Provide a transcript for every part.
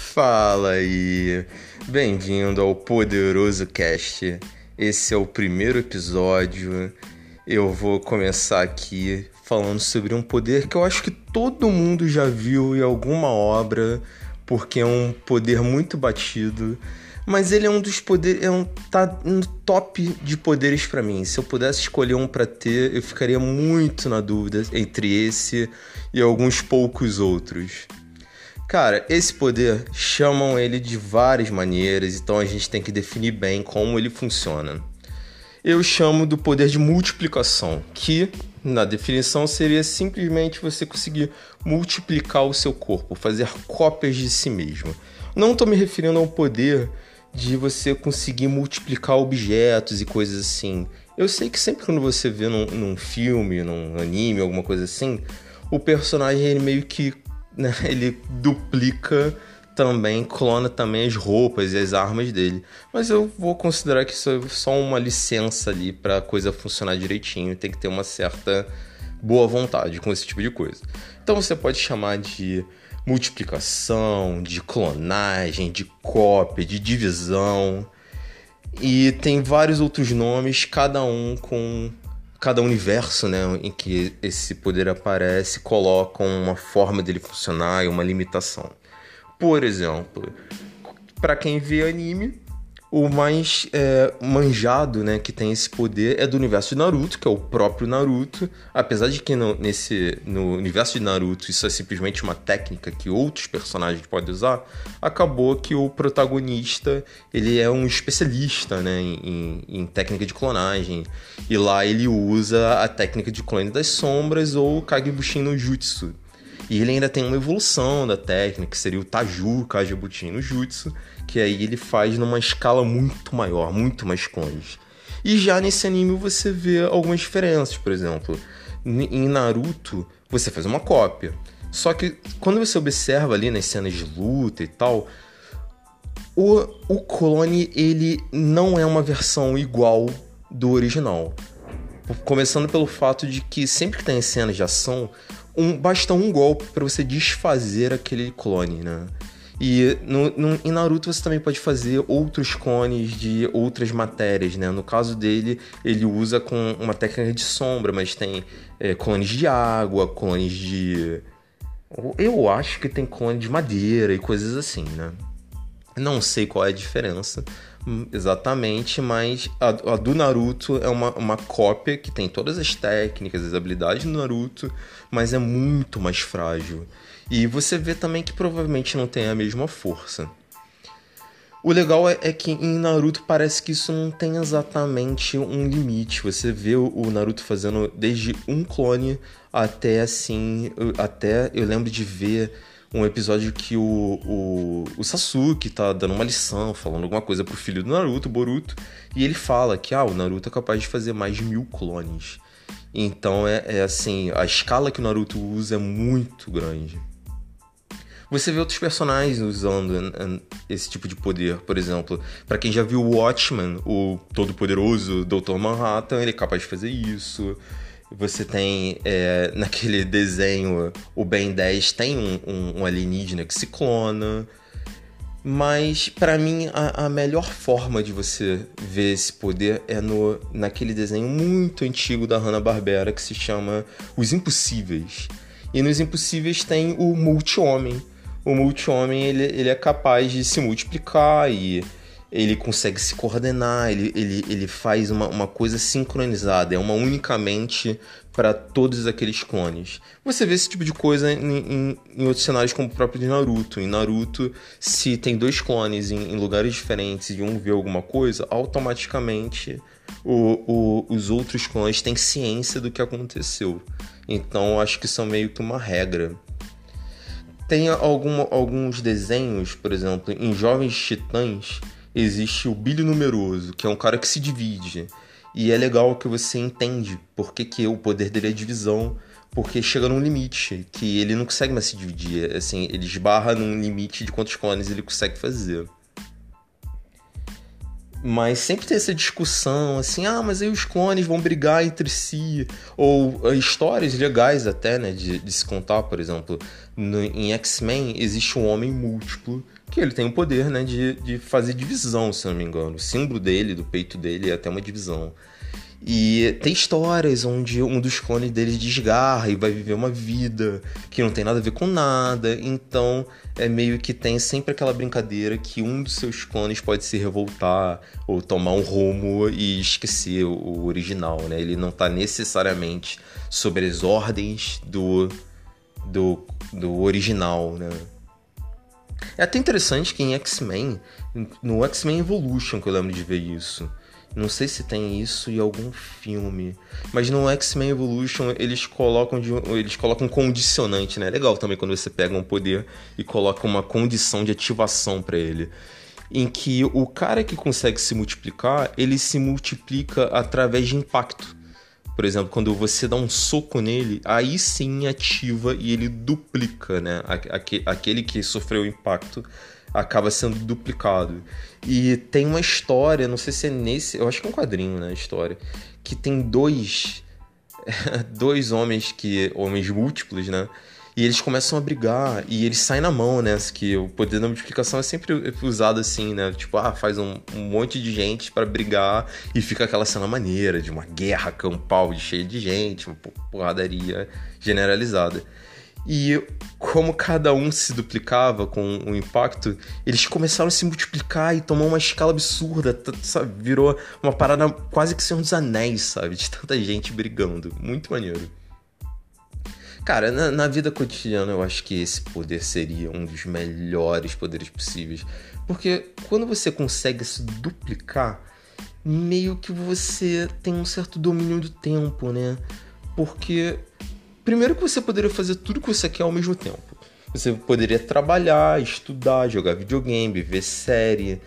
Fala aí, bem-vindo ao Poderoso Cast. Esse é o primeiro episódio. Eu vou começar aqui falando sobre um poder que eu acho que todo mundo já viu em alguma obra, porque é um poder muito batido. Mas ele é um dos poderes, é um, tá no top de poderes para mim. Se eu pudesse escolher um para ter, eu ficaria muito na dúvida entre esse e alguns poucos outros. Cara, esse poder chamam ele de várias maneiras, então a gente tem que definir bem como ele funciona. Eu chamo do poder de multiplicação, que na definição seria simplesmente você conseguir multiplicar o seu corpo, fazer cópias de si mesmo. Não estou me referindo ao poder de você conseguir multiplicar objetos e coisas assim. Eu sei que sempre quando você vê num, num filme, num anime, alguma coisa assim, o personagem ele meio que né, ele duplica também, clona também as roupas e as armas dele. Mas eu vou considerar que isso é só uma licença ali para a coisa funcionar direitinho. Tem que ter uma certa boa vontade com esse tipo de coisa. Então você pode chamar de multiplicação, de clonagem, de cópia, de divisão. E tem vários outros nomes, cada um com cada universo né, em que esse poder aparece colocam uma forma dele funcionar e uma limitação. Por exemplo, para quem vê anime, o mais é, manjado, né, que tem esse poder é do universo de Naruto, que é o próprio Naruto. Apesar de que no, nesse, no universo de Naruto isso é simplesmente uma técnica que outros personagens podem usar, acabou que o protagonista ele é um especialista né, em, em, técnica de clonagem. E lá ele usa a técnica de clone das sombras ou Kagebushin no Jutsu. E ele ainda tem uma evolução da técnica, que seria o Taju Kagebushin no Jutsu, que aí ele faz numa escala muito maior, muito mais clones. E já nesse anime você vê algumas diferenças, por exemplo, em Naruto você faz uma cópia. Só que quando você observa ali nas cenas de luta e tal, o, o clone ele não é uma versão igual do original. Começando pelo fato de que sempre que tem cenas de ação, um, basta um golpe para você desfazer aquele clone, né? E no, no, em Naruto você também pode fazer outros clones de outras matérias, né? No caso dele, ele usa com uma técnica de sombra, mas tem é, clones de água, clones de. Eu acho que tem clone de madeira e coisas assim, né? Não sei qual é a diferença hum, exatamente, mas a, a, do Naruto é uma, uma cópia que tem todas as técnicas, as habilidades do Naruto, mas é muito mais frágil. E você vê também que provavelmente não tem a mesma força. O legal é, é, que em Naruto parece que isso não tem exatamente um limite. Você vê o Naruto fazendo desde um clone até assim. Até eu lembro de ver um episódio que o, o, o Sasuke tá dando uma lição, falando alguma coisa pro filho do Naruto, Boruto, e ele fala que ah, o Naruto é capaz de fazer mais de mil clones. Então é, é assim, a escala que o Naruto usa é muito grande. Você vê outros personagens usando esse tipo de poder, por exemplo, para quem já viu Watchmen, o todo-poderoso Dr. Manhattan, ele é capaz de fazer isso. Você tem é, naquele desenho, o Ben 10 tem um, um, um alienígena que se clona. Mas para mim a, a, melhor forma de você ver esse poder é no naquele desenho muito antigo da Hanna-Barbera que se chama Os Impossíveis. E nos Impossíveis tem o Multi-Homem, o multi-homem ele, ele é capaz de se multiplicar e ele consegue se coordenar, ele, ele, ele faz uma, uma coisa sincronizada, é uma unicamente para todos aqueles clones. Você vê esse tipo de coisa em, em, em, outros cenários, como o próprio de Naruto. Em Naruto, se tem dois clones em, em lugares diferentes e um vê alguma coisa, automaticamente o, o, os outros clones têm ciência do que aconteceu. Então, acho que isso é meio que uma regra. Tem alguns desenhos, por exemplo, em Jovens Titãs existe o Billy Numeroso, que é um cara que se divide. E é legal que você entende porque que o poder dele é divisão, porque chega num limite, que ele não consegue mais se dividir. Assim, ele esbarra num limite de quantos clones ele consegue fazer. mas sempre tem essa discussão, assim, ah, mas aí os clones vão brigar entre si. Ou uh, histórias legais até, né, de, de se contar, por exemplo. No, em X-Men existe um homem múltiplo que ele tem o poder, né, de, de fazer divisão, se não me engano. O símbolo dele, do peito dele, é até uma divisão. E tem histórias onde um dos clones deles desgarra e vai viver uma vida que não tem nada a ver com nada. Então é meio que tem sempre aquela brincadeira que um dos seus clones pode se revoltar ou tomar um rumo e esquecer o original, né? Ele não está necessariamente sobre as ordens do, do, do original, né? É até interessante que em X-Men, no X-Men Evolution que eu lembro de ver isso não sei se tem isso em algum filme. Mas no X-Men Evolution eles colocam, de, eles colocam um condicionante, né? Legal também quando você pega um poder e coloca uma condição de ativação para ele. Em que o cara que consegue se multiplicar, ele se multiplica através de impacto. Por exemplo, quando você dá um soco nele, aí sim ativa e ele duplica, né? Aquele que sofreu o impacto acaba sendo duplicado. E tem uma história, não sei se é nesse, eu acho que é um quadrinho, né, história, que tem dois dois homens que homens múltiplos, né? E eles começam a brigar e eles saem na mão, né? Que o poder da multiplicação é sempre usado assim, né? Tipo, ah, faz um, um monte de gente para brigar e fica aquela cena maneira de uma guerra campal cheia de gente, uma porradaria generalizada. E como cada um se duplicava com o impacto, eles começaram a se multiplicar e tomou uma escala absurda, sabe? Virou uma parada quase que Senhor dos Anéis, sabe? De tanta gente brigando. Muito maneiro. Cara, na, na, vida cotidiana eu acho que esse poder seria um dos melhores poderes possíveis. Porque quando você consegue se duplicar, meio que você tem um certo domínio do tempo, né? Porque Primeiro que você poderia fazer tudo que você quer ao mesmo tempo. Você poderia trabalhar, estudar, jogar videogame, ver série,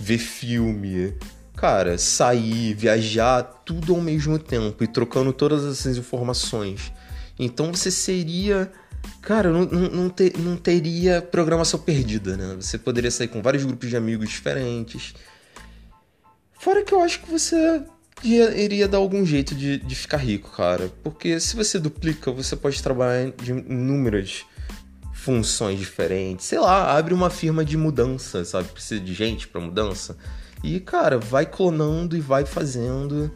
ver filme, cara, sair, viajar, tudo ao mesmo tempo e trocando todas essas informações. Então você seria. Cara, não, não, ter, não teria programação perdida, né? Você poderia sair com vários grupos de amigos diferentes. Fora que eu acho que você iria, iria dar algum jeito de, de ficar rico, cara. Porque se você duplica, você pode trabalhar de inúmeras funções diferentes. Sei lá, abre uma firma de mudança, sabe? Precisa de gente para mudança. E, cara, vai clonando e vai fazendo.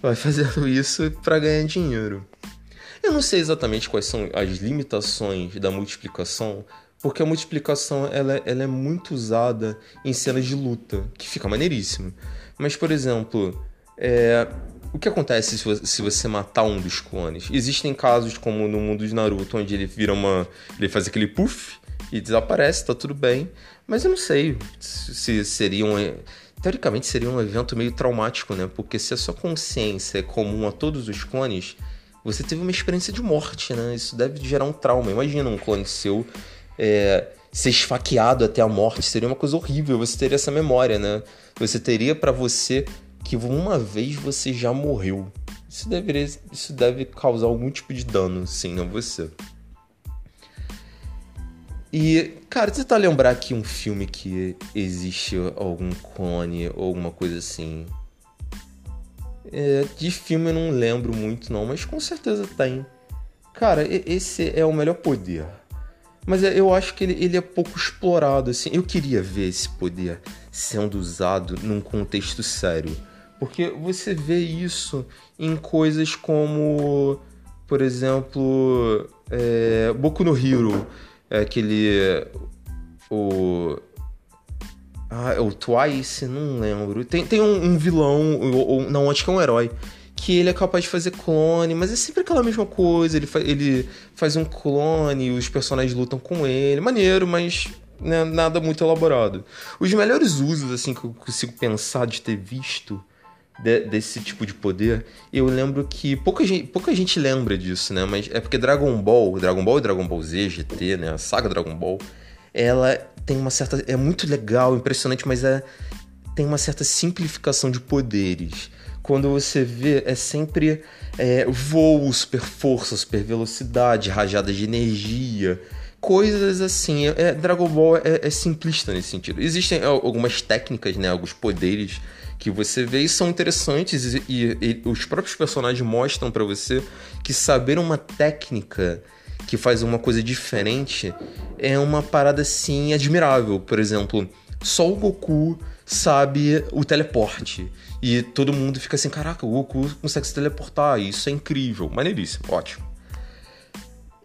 Vai fazendo isso para ganhar dinheiro. Eu não sei exatamente quais são as limitações da multiplicação, porque a multiplicação ela, ela é muito usada em cenas de luta, que fica maneiríssimo. Mas, por exemplo, é, o que acontece se você matar um dos clones? Existem casos como no mundo de Naruto, onde ele vira uma. ele faz aquele puff e desaparece, tá tudo bem. Mas eu não sei se seria um. Teoricamente seria um evento meio traumático, né? Porque se a sua consciência é comum a todos os clones, você teve uma experiência de morte, né? Isso deve gerar um trauma. Imagina um clone seu é, ser esfaqueado até a morte. Seria uma coisa horrível. Você teria essa memória, né? Você teria para você que uma vez você já morreu. Isso, deveria, isso deve causar algum tipo de dano, sim, a você. E, cara, você tá lembrar aqui um filme que existe algum clone ou alguma coisa assim? É, de filme eu não lembro muito não, mas com certeza tem. Cara, esse é o melhor poder. Mas é, eu acho que ele, ele é pouco explorado, assim. Eu queria ver esse poder sendo usado num contexto sério. Porque você vê isso em coisas como, por exemplo, é, Boku no Hero, é aquele. O. Ah, é o Twice? Não lembro. Tem, tem um, um vilão, ou, ou, não, acho que é um herói, que ele é capaz de fazer clone, mas é sempre aquela mesma coisa. Ele, fa ele faz um clone, os personagens lutam com ele. Maneiro, mas né, nada muito elaborado. Os melhores usos, assim, que eu consigo pensar de ter visto de, desse tipo de poder, eu lembro que pouca gente, pouca gente lembra disso, né? Mas é porque Dragon Ball, Dragon Ball e Dragon Ball Z, GT, né? A saga Dragon Ball, ela tem uma certa. É muito legal, impressionante, mas é, tem uma certa simplificação de poderes. Quando você vê, é sempre é, voo, super força, super velocidade, rajadas de energia, coisas assim. É, Dragon Ball é, é, simplista nesse sentido. Existem algumas técnicas, né? Alguns poderes que você vê e são interessantes e, e, e os próprios personagens mostram para você que saber uma técnica que faz uma coisa diferente é uma parada assim admirável. Por exemplo, só o Goku sabe o teleporte. E todo mundo fica assim: caraca, o Goku consegue se teleportar. Isso é incrível, maneiríssimo, ótimo.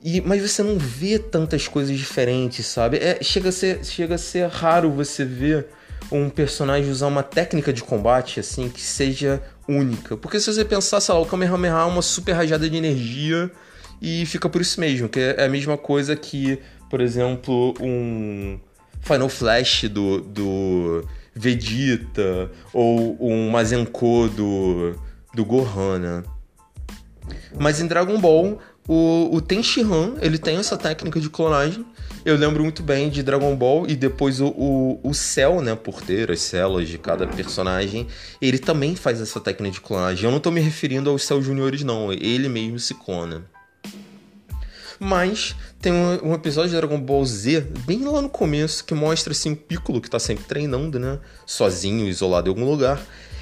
E, mas você não vê tantas coisas diferentes, sabe? É, chega, a ser, chega a ser raro você ver um personagem usar uma técnica de combate assim que seja única. Porque se você pensar, sei lá, o Kamehameha é uma super rajada de energia e fica por isso mesmo, que é a mesma coisa que, por exemplo, um Final Flash do, do Vegeta ou um Mazenko do, do Gohan, né? Mas em Dragon Ball, o, o Tenshinhan, ele tem essa técnica de clonagem. Eu lembro muito bem de Dragon Ball e depois o, o, o Cell, né, por ter as células de cada personagem, ele também faz essa técnica de clonagem. Eu não tô me referindo aos Cell Juniores, não. Ele mesmo se clona. Mas tem um, um, episódio de Dragon Ball Z, bem lá no começo, que mostra assim o Piccolo que tá sempre treinando, né? Sozinho, isolado em algum lugar.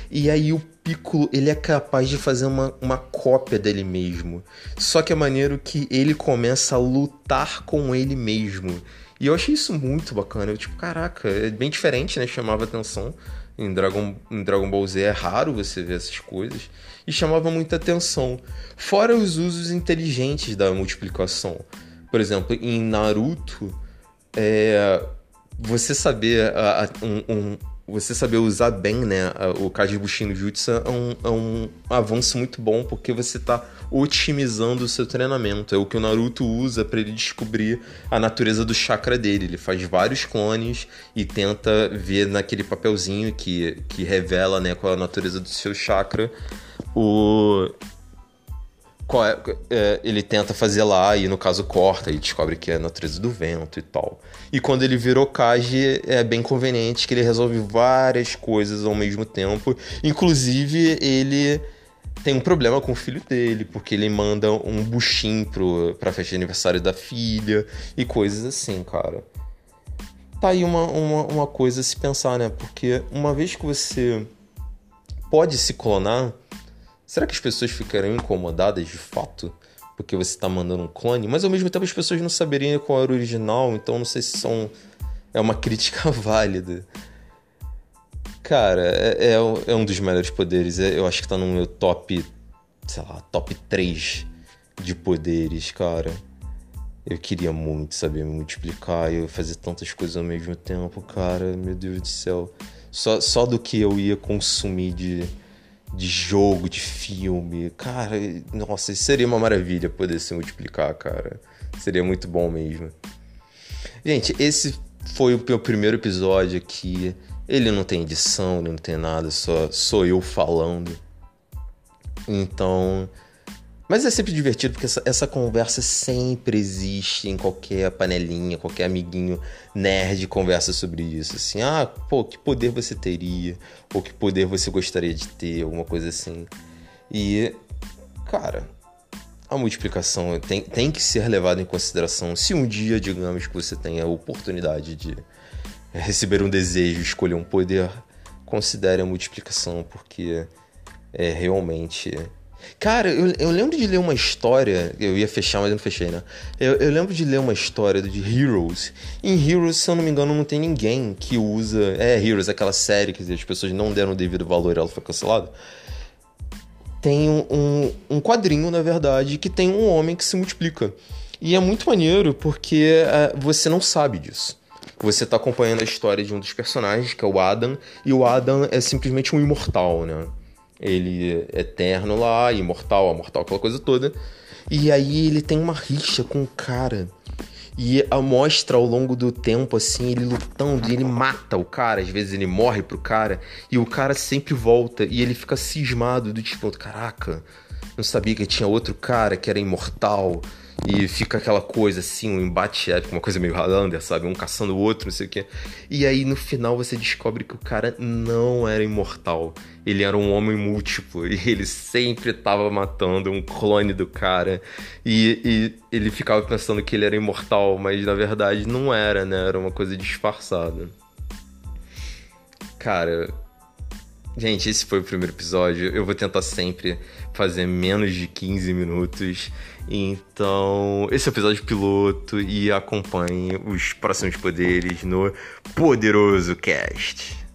E aí o Piccolo, ele é capaz de fazer uma, uma cópia dele mesmo. Só que é maneiro que ele começa a lutar com ele mesmo. E eu achei isso muito bacana. Eu, tipo, caraca, é bem diferente, né? Chamava atenção. Em Dragon, em Dragon Ball Z é raro você ver essas coisas. E chamava muita atenção. Fora os usos inteligentes da multiplicação. Por exemplo, em Naruto, é, você saber a, a, um, um, você saber usar bem, né, o Kajibushin no Jutsu é um, é um avanço muito bom, porque você está otimizando o seu treinamento. É o que o Naruto usa para ele descobrir a natureza do chakra dele. Ele faz vários clones e tenta ver naquele papelzinho que, que revela, né, qual é a natureza do seu chakra. O ele tenta fazer lá e no caso corta e descobre que é a natureza do vento e tal. E quando ele virou Kaji, é bem conveniente que ele resolve várias coisas ao mesmo tempo. Inclusive, ele tem um problema com o filho dele, porque ele manda um buchim pro, pra festa de aniversário da filha e coisas assim, cara. Tá aí uma, uma, uma coisa a se pensar, né? Porque uma vez que você pode se clonar Será que as pessoas ficariam incomodadas de fato? Porque você está mandando um clone? Mas ao mesmo tempo as pessoas não saberiam qual era o original, então não sei se são. É uma crítica válida. Cara, é, é, é um dos melhores poderes. É, eu acho que tá no meu top. Sei lá, top 3 de poderes, cara. Eu queria muito saber me multiplicar e fazer tantas coisas ao mesmo tempo, cara. Meu Deus do céu. Só, só do que eu ia consumir de de jogo, de filme. Cara, nossa, seria uma maravilha poder se multiplicar, cara. Seria muito bom mesmo. Gente, esse foi o meu primeiro episódio aqui. Ele não tem edição, ele não tem nada, só sou eu falando. Então, mas é sempre divertido porque essa, essa, conversa sempre existe em qualquer panelinha, qualquer amiguinho nerd conversa sobre isso. Assim, ah, pô, que poder você teria? Ou que poder você gostaria de ter? Alguma coisa assim. E, cara, a multiplicação tem, tem que ser levada em consideração. Se um dia, digamos, que você tenha a oportunidade de receber um desejo, escolher um poder, considere a multiplicação, porque é realmente Cara, eu, eu lembro de ler uma história. Eu ia fechar, mas eu não fechei, né? Eu, eu lembro de ler uma história de Heroes. Em Heroes, se eu não me engano, não tem ninguém que usa. É, Heroes, aquela série que as pessoas não deram o devido valor e ela foi cancelada. Tem um, um, um quadrinho, na verdade, que tem um homem que se multiplica. E é muito maneiro porque uh, você não sabe disso. Você está acompanhando a história de um dos personagens, que é o Adam, e o Adam é simplesmente um imortal, né? Ele é eterno lá, imortal, amortal, aquela coisa toda. E aí ele tem uma rixa com o cara. E mostra ao longo do tempo, assim, ele lutando e ele mata o cara. Às vezes ele morre pro cara. E o cara sempre volta. E ele fica cismado do tipo, caraca, não sabia que tinha outro cara que era imortal. E fica aquela coisa assim, um embate épico, uma coisa meio Highlander, sabe? Um caçando o outro, não sei o quê. E aí no final você descobre que o cara não era imortal. Ele era um homem múltiplo. E ele sempre tava matando um clone do cara. E, e ele ficava pensando que ele era imortal, mas na verdade não era, né? Era uma coisa disfarçada. Cara, Gente, esse foi o primeiro episódio. Eu vou tentar sempre fazer menos de 15 minutos. Então, esse é o episódio piloto e acompanhe os próximos poderes no Poderoso Cast.